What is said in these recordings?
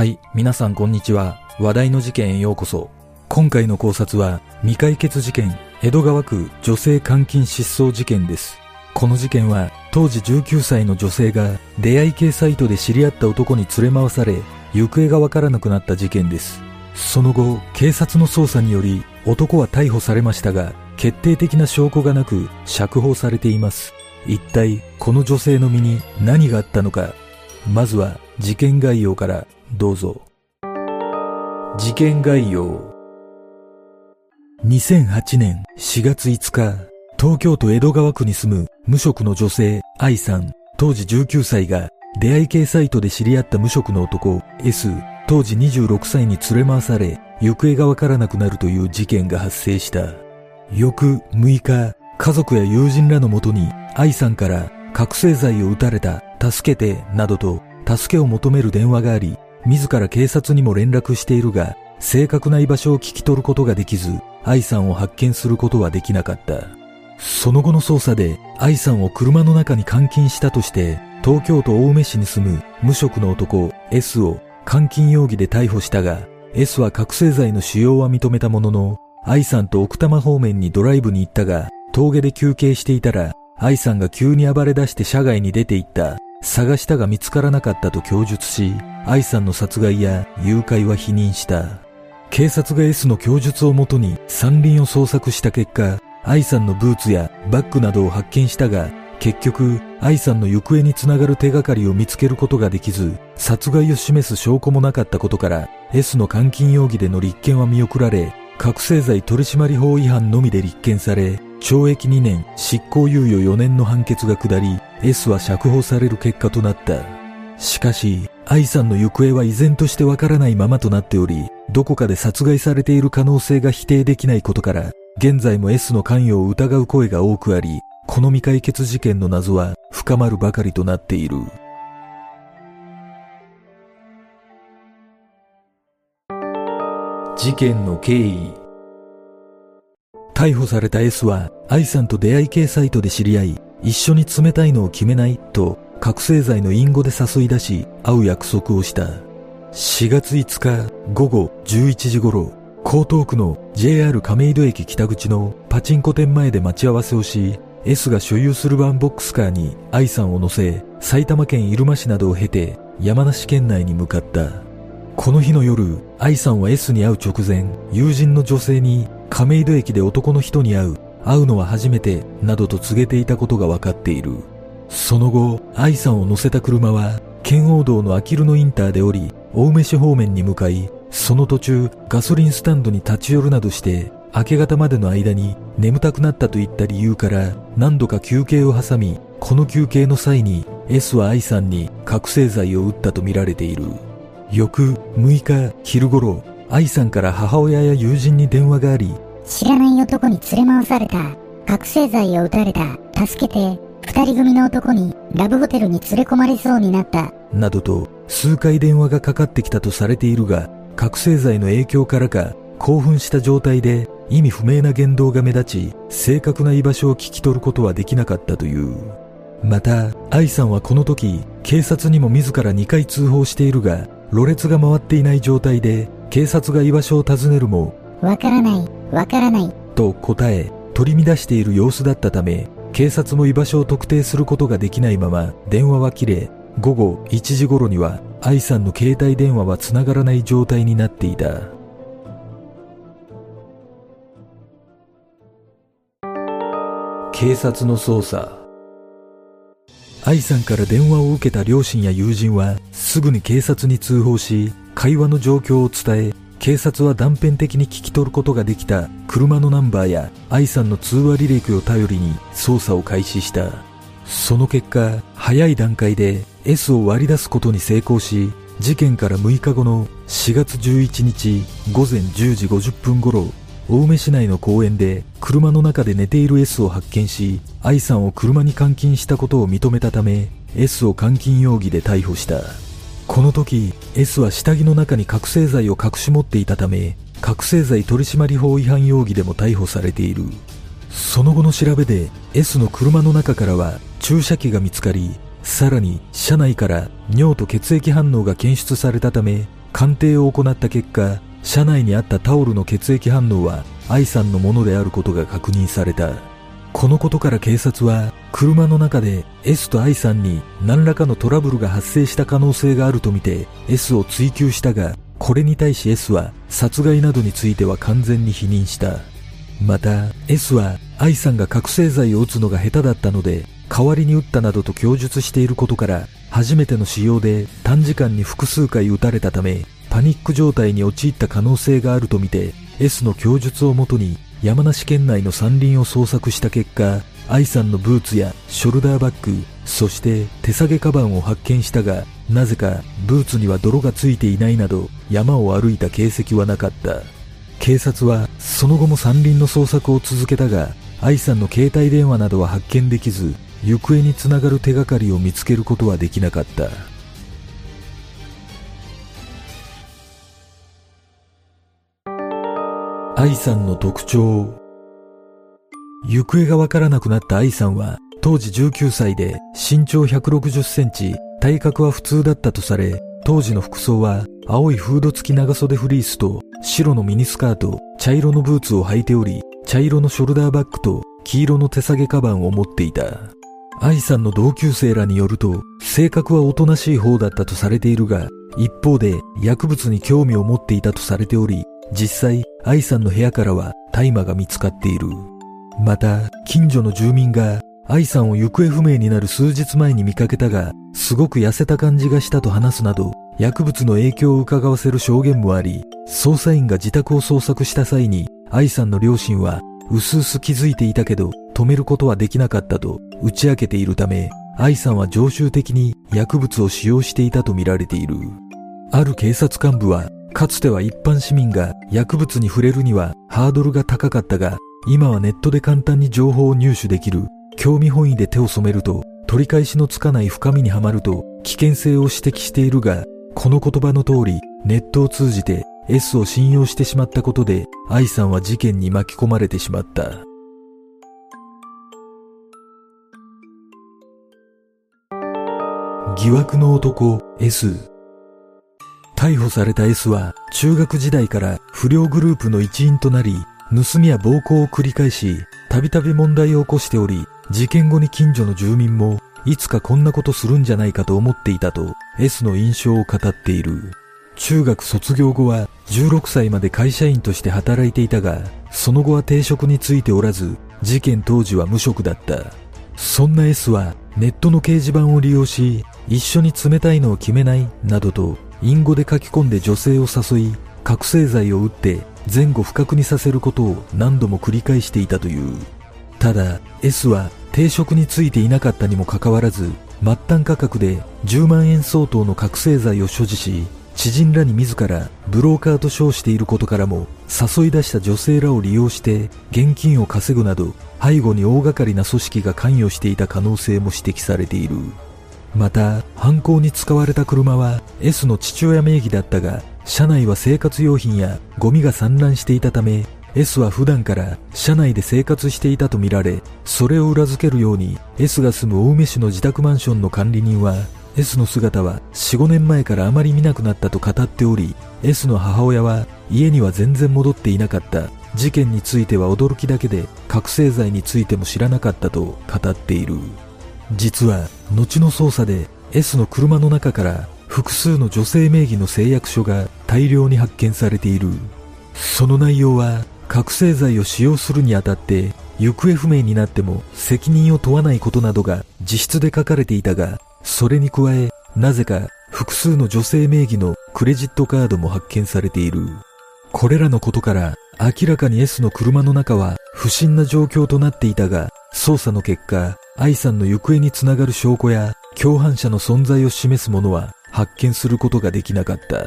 はい、皆さんこんにちは。話題の事件へようこそ。今回の考察は、未解決事件、江戸川区女性監禁失踪事件です。この事件は、当時19歳の女性が出会い系サイトで知り合った男に連れ回され、行方がわからなくなった事件です。その後、警察の捜査により、男は逮捕されましたが、決定的な証拠がなく、釈放されています。一体、この女性の身に何があったのか。まずは、事件概要からどうぞ。事件概要。2008年4月5日、東京都江戸川区に住む無職の女性愛さん、当時19歳が出会い系サイトで知り合った無職の男 S、当時26歳に連れ回され、行方がわからなくなるという事件が発生した。翌6日、家族や友人らのもとに愛さんから覚醒剤を撃たれた、助けて、などと助けを求める電話があり、自ら警察にも連絡しているが、正確な居場所を聞き取ることができず、愛さんを発見することはできなかった。その後の捜査で、愛さんを車の中に監禁したとして、東京都青梅市に住む無職の男 S を監禁容疑で逮捕したが、S は覚醒剤の使用は認めたものの、愛さんと奥多摩方面にドライブに行ったが、峠で休憩していたら、愛さんが急に暴れ出して車外に出て行った。探したが見つからなかったと供述し、愛さんの殺害や誘拐は否認した。警察が S の供述をもとに山林を捜索した結果、愛さんのブーツやバッグなどを発見したが、結局、愛さんの行方につながる手がかりを見つけることができず、殺害を示す証拠もなかったことから、S の監禁容疑での立件は見送られ、覚醒剤取締法違反のみで立件され、懲役2年、執行猶予4年の判決が下り、S は釈放される結果となった。しかし、愛さんの行方は依然としてわからないままとなっており、どこかで殺害されている可能性が否定できないことから、現在も S の関与を疑う声が多くあり、この未解決事件の謎は深まるばかりとなっている。事件の経緯逮捕された S は愛さんと出会い系サイトで知り合い一緒に冷たいのを決めないと覚醒剤の隠語で誘い出し会う約束をした。4月5日午後11時頃江東区の JR 亀戸駅北口のパチンコ店前で待ち合わせをし S が所有するワンボックスカーに愛さんを乗せ埼玉県入間市などを経て山梨県内に向かった。この日の夜愛さんは S に会う直前友人の女性に亀戸駅で男の人に会う。会うのは初めてなどと告げていたことが分かっている。その後愛さんを乗せた車は圏央道のあきる野インターで降り青梅市方面に向かいその途中ガソリンスタンドに立ち寄るなどして明け方までの間に眠たくなったといった理由から何度か休憩を挟みこの休憩の際に S は愛さんに覚醒剤を打ったとみられている。翌6日昼頃愛さんから母親や友人に電話があり知らない男に連れ回された。覚醒剤を打たれた。助けて。二人組の男にラブホテルに連れ込まれそうになった。などと数回電話がかかってきたとされているが覚醒剤の影響からか興奮した状態で意味不明な言動が目立ち正確な居場所を聞き取ることはできなかったというまた愛さんはこの時警察にも自ら2回通報しているがろれつが回っていない状態で警察が居場所を尋ねるもわからない。わからない。と答え取り乱している様子だったため警察も居場所を特定することができないまま電話は切れ午後1時頃には愛さんの携帯電話は繋がらない状態になっていた警察の捜査愛さんから電話を受けた両親や友人はすぐに警察に通報し会話の状況を伝え警察は断片的に聞き取ることができた車のナンバーや愛さんの通話履歴を頼りに捜査を開始した。その結果早い段階で S を割り出すことに成功し事件から6日後の4月11日午前10時50分頃青梅市内の公園で車の中で寝ている S を発見し愛さんを車に監禁したことを認めたため S を監禁容疑で逮捕した。この時 S は下着の中に覚醒剤を隠し持っていたため覚醒剤取締法違反容疑でも逮捕されているその後の調べで S の車の中からは注射器が見つかりさらに車内から尿と血液反応が検出されたため鑑定を行った結果、車内にあったタオルの血液反応は愛さんのものであることが確認された。このことから警察は車の中で S と愛さんに何らかのトラブルが発生した可能性があるとみて S を追及したがこれに対し S は殺害などについては完全に否認した。また S は愛さんが覚醒剤を打つのが下手だったので代わりに撃ったなどと供述していることから初めての使用で短時間に複数回撃たれたためパニック状態に陥った可能性があるとみて S の供述をもとに山梨県内の山林を捜索した結果愛さんのブーツやショルダーバッグそして手提げカバンを発見したがなぜかブーツには泥がついていないなど山を歩いた形跡はなかった。警察はその後も山林の捜索を続けたが愛さんの携帯電話などは発見できず行方につながる手がかりを見つけることはできなかった。愛さんの特徴。行方がわからなくなった愛さんは当時19歳で身長160センチ体格は普通だったとされ当時の服装は青いフード付き長袖フリースと白のミニスカート茶色のブーツを履いており茶色のショルダーバッグと黄色の手提げカバンを持っていた。愛さんの同級生らによると性格はおとなしい方だったとされているが一方で薬物に興味を持っていたとされており実際愛さんの部屋からは大麻が見つかっている。また近所の住民が愛さんを行方不明になる数日前に見かけたがすごく痩せた感じがしたと話すなど薬物の影響を伺わせる証言もあり捜査員が自宅を捜索した際に愛さんの両親は薄々気づいていたけど止めることはできなかったと打ち明けているため愛さんは常習的に薬物を使用していたとみられている。ある警察幹部はかつては一般市民が薬物に触れるにはハードルが高かったが今はネットで簡単に情報を入手できる。興味本位で手を染めると取り返しのつかない深みにはまると危険性を指摘しているがこの言葉の通りネットを通じて S を信用してしまったことで愛さんは事件に巻き込まれてしまった。疑惑の男 S 逮捕された S は中学時代から不良グループの一員となり盗みや暴行を繰り返したびたび問題を起こしており事件後に近所の住民もいつかこんなことするんじゃないかと思っていたと S の印象を語っている。中学卒業後は16歳まで会社員として働いていたがその後は定職についておらず事件当時は無職だった。そんな S はネットの掲示板を利用し一緒に冷たいのを決めないなどと隠語で書き込んで女性を誘い覚醒剤を打って前後不覚にさせることを何度も繰り返していたという。ただ S は定職についていなかったにもかかわらず末端価格で10万円相当の覚醒剤を所持し知人らに自らブローカーと称していることからも誘い出した女性らを利用して現金を稼ぐなど背後に大掛かりな組織が関与していた可能性も指摘されている。また犯行に使われた車は S の父親名義だったが車内は生活用品やゴミが散乱していたため S は普段から車内で生活していたとみられそれを裏付けるように S が住む青梅市の自宅マンションの管理人は S の姿は45年前からあまり見なくなったと語っており S の母親は家には全然戻っていなかった。事件については驚きだけで覚醒剤についても知らなかったと語っている。実は後の捜査で S の車の中から複数の女性名義の誓約書が大量に発見されている。その内容は覚醒剤を使用するにあたって行方不明になっても責任を問わないことなどが自筆で書かれていたがそれに加えなぜか複数の女性名義のクレジットカードも発見されている。これらのことから明らかに S の車の中は不審な状況となっていたが捜査の結果愛さんの行方につながる証拠や共犯者の存在を示すものは発見することができなかった。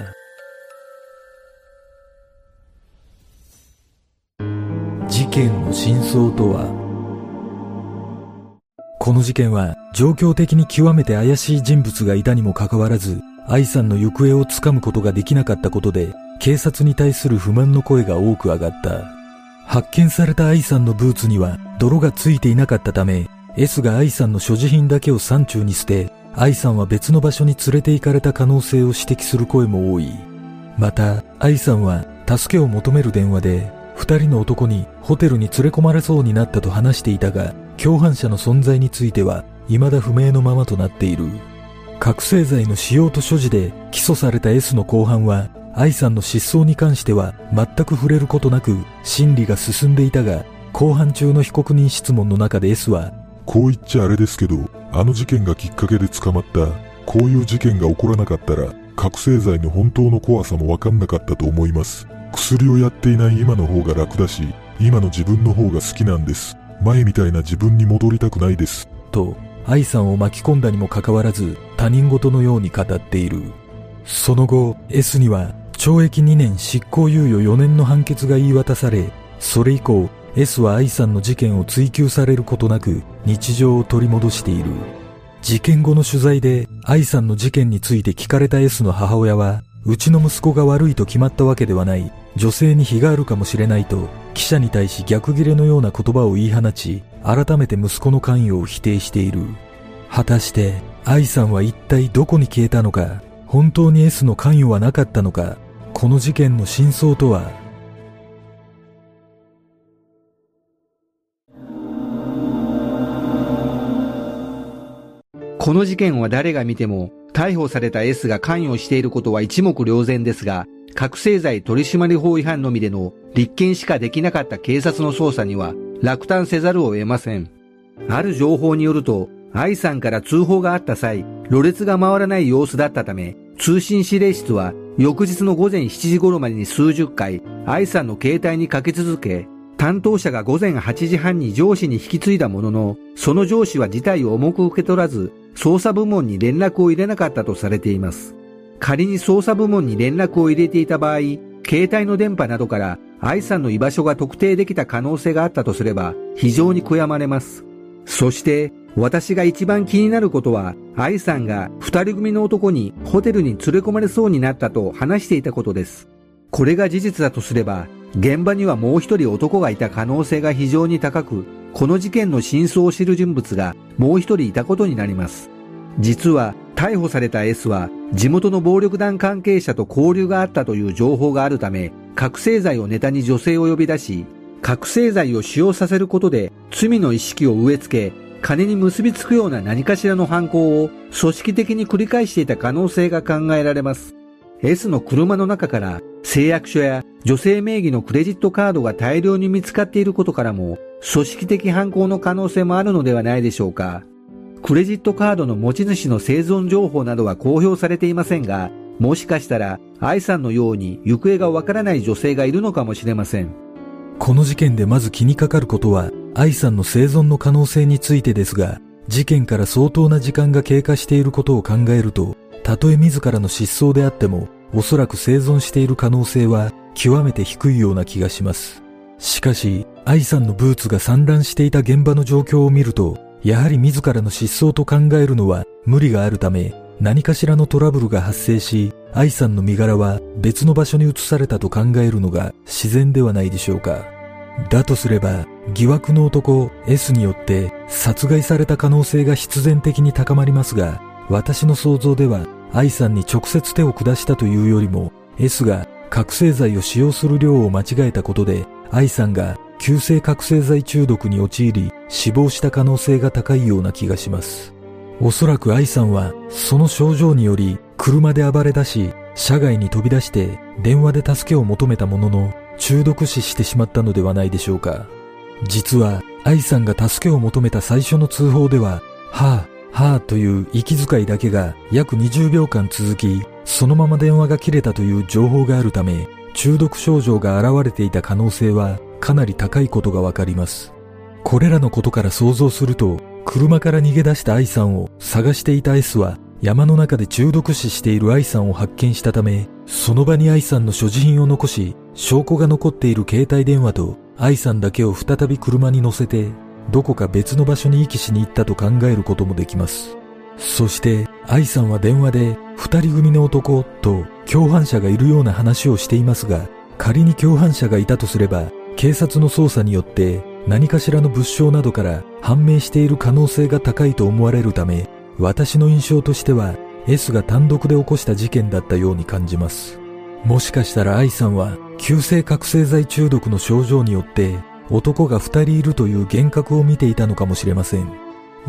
事件の真相とは？この事件は状況的に極めて怪しい人物がいたにもかかわらず愛さんの行方をつかむことができなかったことで警察に対する不満の声が多く上がった。発見された愛さんのブーツには泥がついていなかったため S が愛さんの所持品だけを山中に捨て愛さんは別の場所に連れて行かれた可能性を指摘する声も多いまた、愛さんは助けを求める電話で、二人の男にホテルに連れ込まれそうになったと話していたが、共犯者の存在については未だ不明のままとなっている。覚醒剤の使用と所持で起訴された S の公判は、愛さんの失踪に関しては全く触れることなく、審理が進んでいたが、公判中の被告人質問の中で S は、こう言っちゃあれですけど、あの事件がきっかけで捕まった、こういう事件が起こらなかったら、覚醒剤の本当の怖さもわかんなかったと思います。薬をやっていない今の方が楽だし、今の自分の方が好きなんです。前みたいな自分に戻りたくないです。と、愛さんを巻き込んだにもかかわらず、他人事のように語っている。その後、S には、懲役2年執行猶予4年の判決が言い渡され、それ以降、S は愛さんの事件を追及されることなく、日常を取り戻している。事件後の取材で愛さんの事件について聞かれた S の母親は、うちの息子が悪いと決まったわけではない。女性に非があるかもしれないと、記者に対し逆切れのような言葉を言い放ち、改めて息子の関与を否定している。果たして、愛さんは一体どこに消えたのか、本当に S の関与はなかったのか、この事件の真相とは？この事件は誰が見ても、逮捕された S が関与していることは一目瞭然ですが、覚醒剤取締法違反のみでの立件しかできなかった警察の捜査には落胆せざるを得ません。ある情報によると、愛さんから通報があった際、ろれつが回らない様子だったため、通信指令室は翌日の午前7時頃までに数十回、愛さんの携帯にかけ続け、担当者が午前8時半に上司に引き継いだものの、その上司は事態を重く受け取らず、捜査部門に連絡を入れなかったとされています。仮に捜査部門に連絡を入れていた場合、携帯の電波などから愛さんの居場所が特定できた可能性があったとすれば非常に悔やまれます。そして私が一番気になることは愛さんが二人組の男にホテルに連れ込まれそうになったと話していたことです。これが事実だとすれば現場にはもう一人男がいた可能性が非常に高くこの事件の真相を知る人物がもう一人いたことになります。実は逮捕された S は地元の暴力団関係者と交流があったという情報があるため覚醒剤をネタに女性を呼び出し覚醒剤を使用させることで罪の意識を植え付け金に結びつくような何かしらの犯行を組織的に繰り返していた可能性が考えられます。S の車の中から誓約書や女性名義のクレジットカードが大量に見つかっていることからも組織的犯行の可能性もあるのではないでしょうか。クレジットカードの持ち主の生存情報などは公表されていませんが、もしかしたら愛さんのように行方がわからない女性がいるのかもしれません。この事件でまず気にかかることは、愛さんの生存の可能性についてですが、事件から相当な時間が経過していることを考えると、たとえ自らの失踪であっても、おそらく生存している可能性は極めて低いような気がします。しかし、愛さんのブーツが散乱していた現場の状況を見ると、やはり自らの失踪と考えるのは無理があるため、何かしらのトラブルが発生し、愛さんの身柄は別の場所に移されたと考えるのが自然ではないでしょうか。だとすれば、疑惑の男 S によって殺害された可能性が必然的に高まりますが、私の想像では愛さんに直接手を下したというよりも、S が覚醒剤を使用する量を間違えたことで、愛さんが急性覚醒剤中毒に陥り死亡した可能性が高いような気がします。おそらく愛さんはその症状により車で暴れ出し車外に飛び出して電話で助けを求めたものの中毒死してしまったのではないでしょうか。実は愛さんが助けを求めた最初の通報では、はぁ、はぁという息遣いだけが約20秒間続き、そのまま電話が切れたという情報があるため、中毒症状が現れていた可能性はかなり高いことがわかります。これらのことから想像すると、車から逃げ出した愛さんを探していた S は山の中で中毒死している愛さんを発見したため、その場に愛さんの所持品を残し、証拠が残っている携帯電話と愛さんだけを再び車に乗せて、どこか別の場所に遺棄しに行ったと考えることもできます。そして、愛さんは電話で、二人組の男と共犯者がいるような話をしていますが、仮に共犯者がいたとすれば、警察の捜査によって何かしらの物証などから判明している可能性が高いと思われるため、私の印象としては S が単独で起こした事件だったように感じます。もしかしたら愛さんは急性覚醒剤中毒の症状によって男が二人いるという幻覚を見ていたのかもしれません。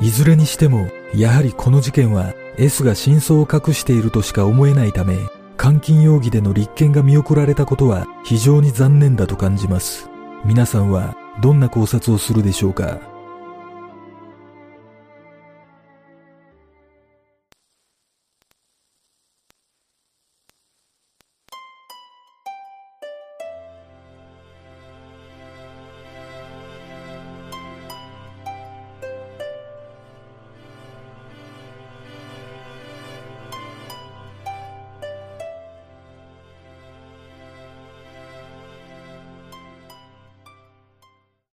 いずれにしても、やはりこの事件は S が真相を隠しているとしか思えないため、監禁容疑での立件が見送られたことは非常に残念だと感じます。皆さんはどんな考察をするでしょうか。